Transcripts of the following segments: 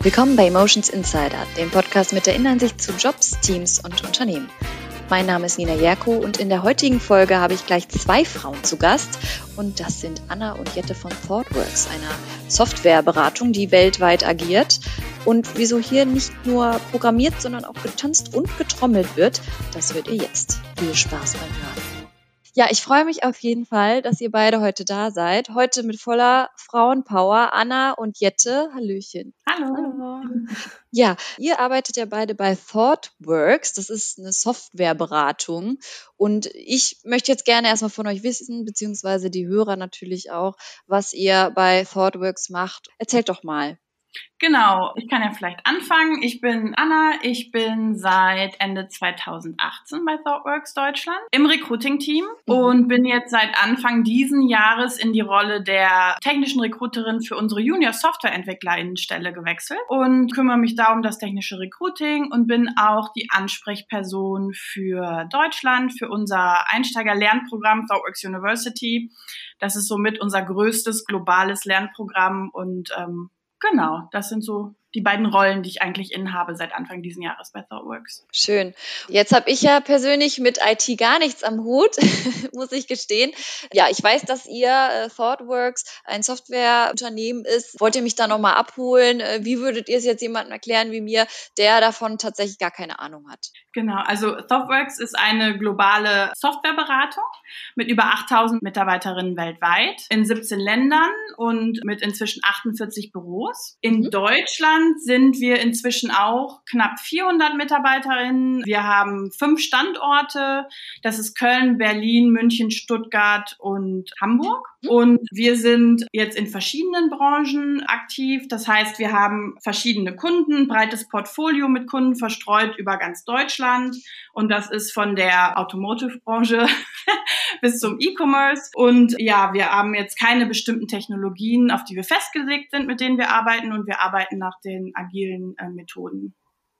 Willkommen bei Emotions Insider, dem Podcast mit der Innenansicht zu Jobs, Teams und Unternehmen. Mein Name ist Nina Jerko und in der heutigen Folge habe ich gleich zwei Frauen zu Gast und das sind Anna und Jette von ThoughtWorks, einer Softwareberatung, die weltweit agiert. Und wieso hier nicht nur programmiert, sondern auch getanzt und getrommelt wird, das hört ihr jetzt. Viel Spaß beim Hören. Ja, ich freue mich auf jeden Fall, dass ihr beide heute da seid. Heute mit voller Frauenpower. Anna und Jette. Hallöchen. Hallo. Hallo. Ja, ihr arbeitet ja beide bei ThoughtWorks. Das ist eine Softwareberatung. Und ich möchte jetzt gerne erstmal von euch wissen, beziehungsweise die Hörer natürlich auch, was ihr bei ThoughtWorks macht. Erzählt doch mal. Genau, ich kann ja vielleicht anfangen. Ich bin Anna, ich bin seit Ende 2018 bei ThoughtWorks Deutschland im Recruiting-Team mhm. und bin jetzt seit Anfang diesen Jahres in die Rolle der technischen Recruiterin für unsere Junior Softwareentwicklerinnenstelle gewechselt und kümmere mich da um das technische Recruiting und bin auch die Ansprechperson für Deutschland, für unser Einsteiger-Lernprogramm ThoughtWorks University. Das ist somit unser größtes globales Lernprogramm und ähm, Genau, das sind so die beiden Rollen, die ich eigentlich innehabe seit Anfang diesen Jahres bei ThoughtWorks. Schön. Jetzt habe ich ja persönlich mit IT gar nichts am Hut, muss ich gestehen. Ja, ich weiß, dass ihr äh, ThoughtWorks ein Softwareunternehmen ist. Wollt ihr mich da nochmal abholen? Äh, wie würdet ihr es jetzt jemandem erklären wie mir, der davon tatsächlich gar keine Ahnung hat? Genau, also ThoughtWorks ist eine globale Softwareberatung mit über 8000 Mitarbeiterinnen weltweit in 17 Ländern und mit inzwischen 48 Büros. In mhm. Deutschland Deutschland sind wir inzwischen auch knapp 400 Mitarbeiterinnen. Wir haben fünf Standorte. Das ist Köln, Berlin, München, Stuttgart und Hamburg. Und wir sind jetzt in verschiedenen Branchen aktiv. Das heißt, wir haben verschiedene Kunden, breites Portfolio mit Kunden verstreut über ganz Deutschland. Und das ist von der Automotive-Branche bis zum E-Commerce. Und ja, wir haben jetzt keine bestimmten Technologien, auf die wir festgelegt sind, mit denen wir arbeiten. Und wir arbeiten nach den agilen äh, Methoden.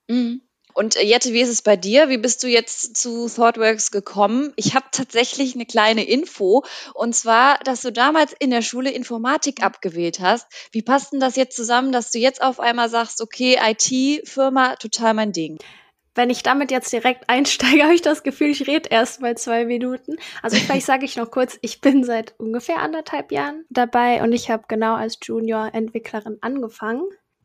Mhm. Und äh, Jette, wie ist es bei dir? Wie bist du jetzt zu ThoughtWorks gekommen? Ich habe tatsächlich eine kleine Info und zwar, dass du damals in der Schule Informatik abgewählt hast. Wie passt denn das jetzt zusammen, dass du jetzt auf einmal sagst, okay, IT-Firma, total mein Ding? Wenn ich damit jetzt direkt einsteige, habe ich das Gefühl, ich rede erst mal zwei Minuten. Also vielleicht sage ich noch kurz, ich bin seit ungefähr anderthalb Jahren dabei und ich habe genau als Junior-Entwicklerin angefangen.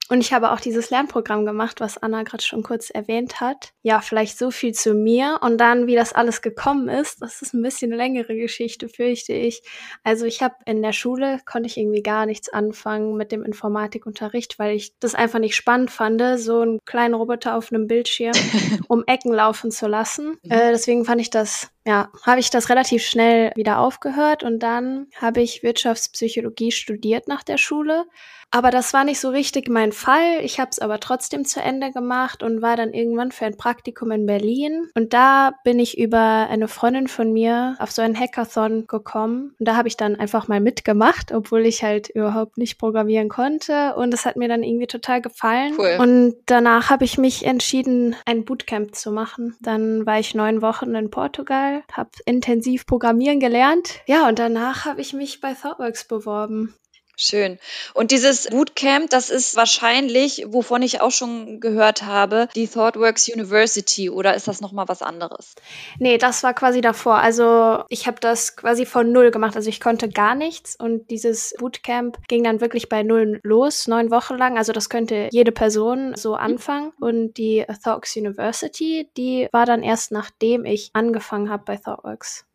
Und ich habe auch dieses Lernprogramm gemacht, was Anna gerade schon kurz erwähnt hat. Ja, vielleicht so viel zu mir. Und dann, wie das alles gekommen ist, das ist ein bisschen eine längere Geschichte, fürchte ich. Also ich habe in der Schule, konnte ich irgendwie gar nichts anfangen mit dem Informatikunterricht, weil ich das einfach nicht spannend fand, so einen kleinen Roboter auf einem Bildschirm um Ecken laufen zu lassen. Mhm. Äh, deswegen fand ich das ja, habe ich das relativ schnell wieder aufgehört und dann habe ich Wirtschaftspsychologie studiert nach der Schule aber das war nicht so richtig mein Fall. Ich habe es aber trotzdem zu Ende gemacht und war dann irgendwann für ein Praktikum in Berlin. Und da bin ich über eine Freundin von mir auf so einen Hackathon gekommen. Und da habe ich dann einfach mal mitgemacht, obwohl ich halt überhaupt nicht programmieren konnte. Und es hat mir dann irgendwie total gefallen. Cool. Und danach habe ich mich entschieden, ein Bootcamp zu machen. Dann war ich neun Wochen in Portugal, habe intensiv programmieren gelernt. Ja, und danach habe ich mich bei ThoughtWorks beworben. Schön. Und dieses Bootcamp, das ist wahrscheinlich, wovon ich auch schon gehört habe, die ThoughtWorks University oder ist das nochmal was anderes? Nee, das war quasi davor. Also ich habe das quasi von null gemacht. Also ich konnte gar nichts und dieses Bootcamp ging dann wirklich bei null los, neun Wochen lang. Also das könnte jede Person so anfangen. Und die ThoughtWorks University, die war dann erst nachdem ich angefangen habe bei ThoughtWorks.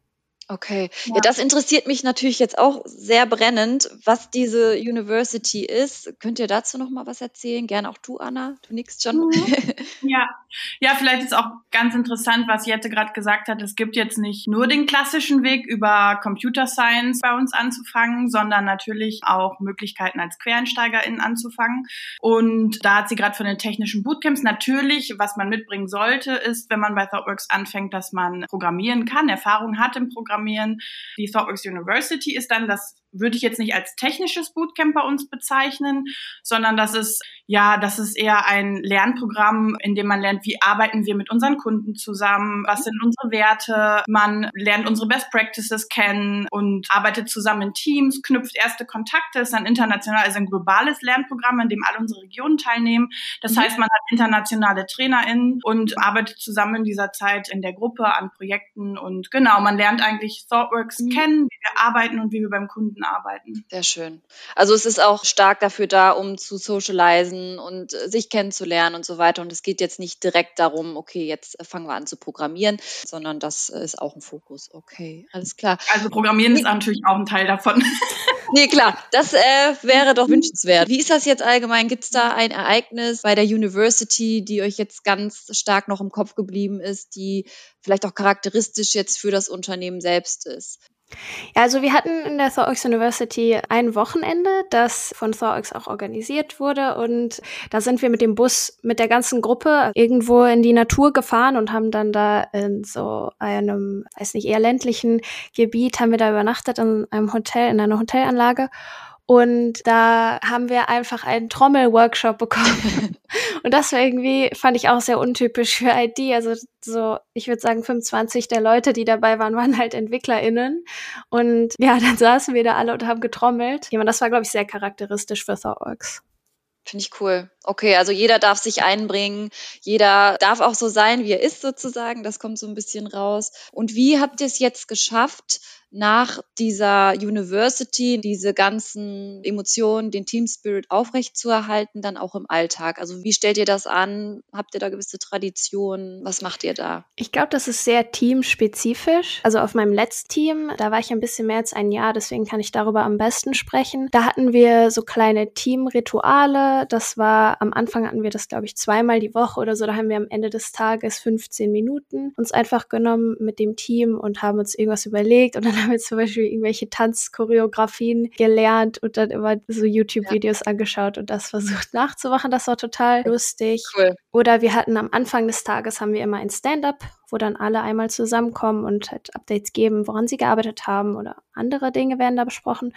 Okay. Ja. ja. das interessiert mich natürlich jetzt auch sehr brennend, was diese University ist. Könnt ihr dazu noch mal was erzählen? Gerne auch du, Anna. Du nickst schon. Mhm. ja. Ja, vielleicht ist auch ganz interessant, was Jette gerade gesagt hat. Es gibt jetzt nicht nur den klassischen Weg über Computer Science bei uns anzufangen, sondern natürlich auch Möglichkeiten als QuereinsteigerInnen anzufangen. Und da hat sie gerade von den technischen Bootcamps natürlich, was man mitbringen sollte, ist, wenn man bei ThoughtWorks anfängt, dass man programmieren kann, Erfahrung hat im Programmieren Programmieren. Die ThoughtWorks University ist dann das würde ich jetzt nicht als technisches Bootcamp bei uns bezeichnen, sondern das ist ja, das ist eher ein Lernprogramm, in dem man lernt, wie arbeiten wir mit unseren Kunden zusammen, was sind unsere Werte, man lernt unsere Best Practices kennen und arbeitet zusammen in Teams, knüpft erste Kontakte, ist ein international, also ein globales Lernprogramm, an dem alle unsere Regionen teilnehmen. Das mhm. heißt, man hat internationale TrainerInnen und arbeitet zusammen in dieser Zeit in der Gruppe an Projekten und genau, man lernt eigentlich ThoughtWorks mhm. kennen, wie wir arbeiten und wie wir beim Kunden arbeiten. Sehr schön. Also es ist auch stark dafür da, um zu socialisen und äh, sich kennenzulernen und so weiter. Und es geht jetzt nicht direkt darum, okay, jetzt äh, fangen wir an zu programmieren, sondern das ist auch ein Fokus. Okay, alles klar. Also Programmieren ist natürlich auch ein Teil davon. Nee, klar, das äh, wäre doch wünschenswert. Wie ist das jetzt allgemein? Gibt es da ein Ereignis bei der University, die euch jetzt ganz stark noch im Kopf geblieben ist, die vielleicht auch charakteristisch jetzt für das Unternehmen selbst ist? Ja, also wir hatten in der ThorX University ein Wochenende, das von ThorX auch organisiert wurde. Und da sind wir mit dem Bus mit der ganzen Gruppe irgendwo in die Natur gefahren und haben dann da in so einem, weiß nicht, eher ländlichen Gebiet haben wir da übernachtet in einem Hotel, in einer Hotelanlage und da haben wir einfach einen Trommelworkshop bekommen. und das war irgendwie, fand ich auch sehr untypisch für IT. Also so, ich würde sagen, 25 der Leute, die dabei waren, waren halt EntwicklerInnen. Und ja, dann saßen wir da alle und haben getrommelt. Ja, und das war, glaube ich, sehr charakteristisch für ThoughtWorks. Finde ich cool. Okay, also jeder darf sich einbringen, jeder darf auch so sein, wie er ist sozusagen. Das kommt so ein bisschen raus. Und wie habt ihr es jetzt geschafft, nach dieser University diese ganzen Emotionen, den Team Spirit aufrechtzuerhalten, dann auch im Alltag? Also wie stellt ihr das an? Habt ihr da gewisse Traditionen? Was macht ihr da? Ich glaube, das ist sehr teamspezifisch. Also auf meinem letzten Team, da war ich ein bisschen mehr als ein Jahr, deswegen kann ich darüber am besten sprechen. Da hatten wir so kleine Teamrituale. Das war am Anfang hatten wir das, glaube ich, zweimal die Woche oder so. Da haben wir am Ende des Tages 15 Minuten uns einfach genommen mit dem Team und haben uns irgendwas überlegt und dann haben wir zum Beispiel irgendwelche Tanzchoreografien gelernt und dann immer so YouTube-Videos ja. angeschaut und das versucht nachzumachen. Das war total lustig. Cool. Oder wir hatten am Anfang des Tages haben wir immer ein Stand-up wo dann alle einmal zusammenkommen und halt Updates geben, woran sie gearbeitet haben oder andere Dinge werden da besprochen.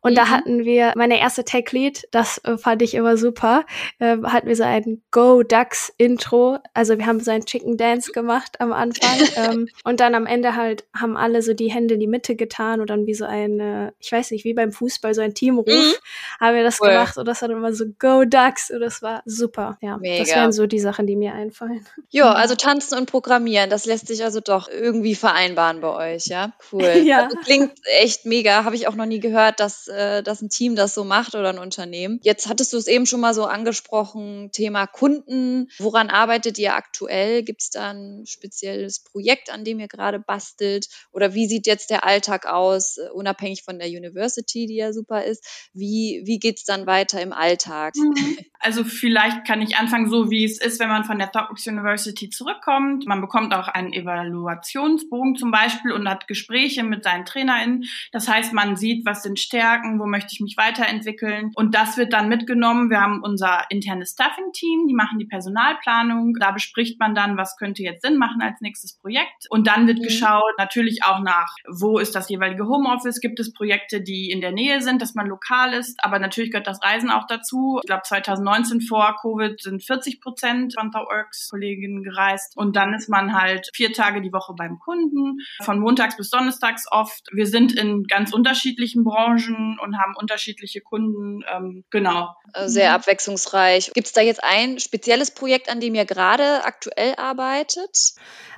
Und mhm. da hatten wir meine erste Tech Lead, das äh, fand ich immer super, äh, hatten wir so ein Go Ducks Intro. Also wir haben so ein Chicken Dance gemacht am Anfang ähm, und dann am Ende halt haben alle so die Hände in die Mitte getan und dann wie so ein, ich weiß nicht, wie beim Fußball so ein Teamruf mhm. haben wir das cool. gemacht und das war dann immer so Go Ducks und das war super. Ja, Mega. das wären so die Sachen, die mir einfallen. Ja, also tanzen und programmieren, das lässt sich also doch irgendwie vereinbaren bei euch, ja? Cool. ja. Also klingt echt mega. Habe ich auch noch nie gehört, dass, äh, dass ein Team das so macht oder ein Unternehmen. Jetzt hattest du es eben schon mal so angesprochen, Thema Kunden. Woran arbeitet ihr aktuell? Gibt es da ein spezielles Projekt, an dem ihr gerade bastelt? Oder wie sieht jetzt der Alltag aus, äh, unabhängig von der University, die ja super ist? Wie, wie geht es dann weiter im Alltag? Mhm. Also vielleicht kann ich anfangen, so wie es ist, wenn man von der Thoughtworks University zurückkommt. Man bekommt auch einen Evaluationsbogen zum Beispiel und hat Gespräche mit seinen TrainerInnen. Das heißt, man sieht, was sind Stärken, wo möchte ich mich weiterentwickeln. Und das wird dann mitgenommen. Wir haben unser internes Staffing-Team, die machen die Personalplanung. Da bespricht man dann, was könnte jetzt Sinn machen als nächstes Projekt. Und dann wird mhm. geschaut, natürlich auch nach, wo ist das jeweilige Homeoffice? Gibt es Projekte, die in der Nähe sind, dass man lokal ist? Aber natürlich gehört das Reisen auch dazu. Ich glaube, 2019 vor Covid sind 40 Prozent von ThoughtWorks Kolleginnen gereist. Und dann ist man halt vier Tage die Woche beim Kunden, von montags bis donnerstags oft. Wir sind in ganz unterschiedlichen Branchen und haben unterschiedliche Kunden. Ähm, genau. Äh, sehr abwechslungsreich. Gibt es da jetzt ein spezielles Projekt, an dem ihr gerade aktuell arbeitet?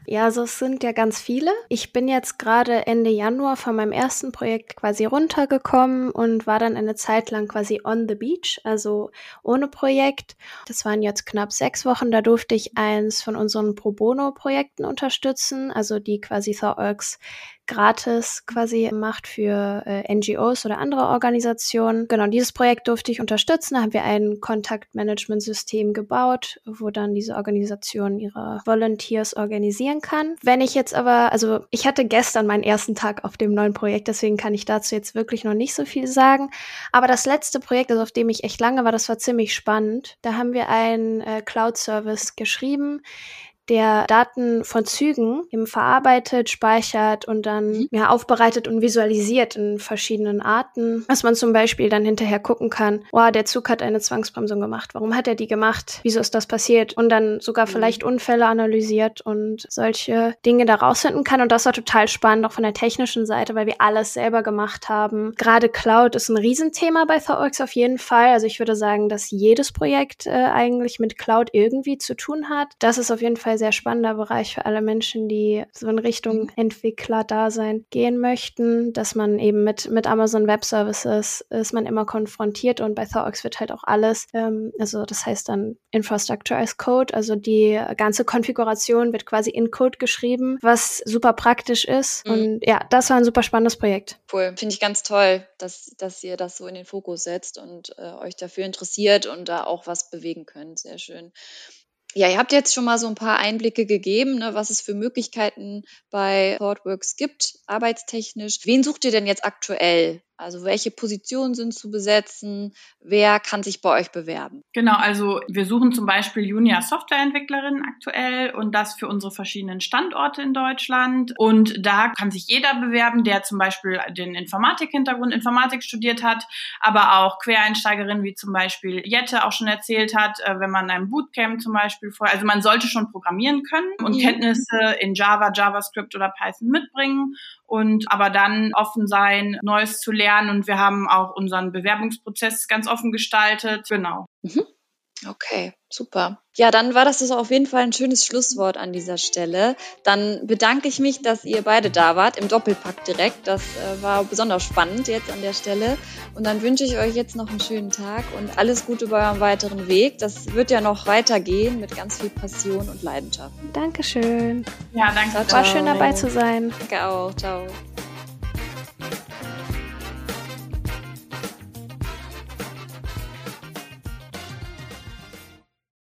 Ja, also es sind ja ganz viele. Ich bin jetzt gerade Ende Januar von meinem ersten Projekt quasi runtergekommen und war dann eine Zeit lang quasi on the beach, also ohne Projekt. Das waren jetzt knapp sechs Wochen. Da durfte ich eins von unseren Pro Bono-Projekten unterstützen, also die quasi ThoughtWorks gratis quasi macht für äh, NGOs oder andere Organisationen. Genau, dieses Projekt durfte ich unterstützen. Da haben wir ein Kontaktmanagement-System gebaut, wo dann diese Organisation ihre Volunteers organisieren kann. Wenn ich jetzt aber, also ich hatte gestern meinen ersten Tag auf dem neuen Projekt, deswegen kann ich dazu jetzt wirklich noch nicht so viel sagen. Aber das letzte Projekt, also auf dem ich echt lange war, das war ziemlich spannend. Da haben wir einen äh, Cloud-Service geschrieben, der Daten von Zügen eben verarbeitet, speichert und dann mhm. ja aufbereitet und visualisiert in verschiedenen Arten, dass man zum Beispiel dann hinterher gucken kann, wow, der Zug hat eine Zwangsbremsung gemacht. Warum hat er die gemacht? Wieso ist das passiert? Und dann sogar mhm. vielleicht Unfälle analysiert und solche Dinge da rausfinden kann. Und das war total spannend, auch von der technischen Seite, weil wir alles selber gemacht haben. Gerade Cloud ist ein Riesenthema bei ThoughtWorks auf jeden Fall. Also ich würde sagen, dass jedes Projekt äh, eigentlich mit Cloud irgendwie zu tun hat. Das ist auf jeden Fall sehr spannender Bereich für alle Menschen, die so in Richtung mhm. Entwickler-Dasein gehen möchten, dass man eben mit, mit Amazon Web Services ist man immer konfrontiert und bei ThoughtWorks wird halt auch alles, ähm, also das heißt dann Infrastructure as Code, also die ganze Konfiguration wird quasi in Code geschrieben, was super praktisch ist. Mhm. Und ja, das war ein super spannendes Projekt. Cool. Finde ich ganz toll, dass, dass ihr das so in den Fokus setzt und äh, euch dafür interessiert und da auch was bewegen könnt. Sehr schön. Ja, ihr habt jetzt schon mal so ein paar Einblicke gegeben, ne, was es für Möglichkeiten bei ThoughtWorks gibt, arbeitstechnisch. Wen sucht ihr denn jetzt aktuell? Also welche Positionen sind zu besetzen? Wer kann sich bei euch bewerben? Genau, also wir suchen zum Beispiel Junior Softwareentwicklerinnen aktuell und das für unsere verschiedenen Standorte in Deutschland. Und da kann sich jeder bewerben, der zum Beispiel den Informatik-Hintergrund, Informatik studiert hat, aber auch Quereinsteigerinnen wie zum Beispiel Jette auch schon erzählt hat, äh, wenn man einem Bootcamp zum Beispiel vorher, also man sollte schon programmieren können und mhm. Kenntnisse in Java, JavaScript oder Python mitbringen und aber dann offen sein, Neues zu lernen. Und wir haben auch unseren Bewerbungsprozess ganz offen gestaltet. Genau. Mhm. Okay, super. Ja, dann war das das auf jeden Fall ein schönes Schlusswort an dieser Stelle. Dann bedanke ich mich, dass ihr beide da wart, im Doppelpack direkt. Das äh, war besonders spannend jetzt an der Stelle. Und dann wünsche ich euch jetzt noch einen schönen Tag und alles Gute bei eurem weiteren Weg. Das wird ja noch weitergehen mit ganz viel Passion und Leidenschaft. Dankeschön. Ja, danke. Ciao, ciao. War schön dabei zu sein. Danke auch. Ciao.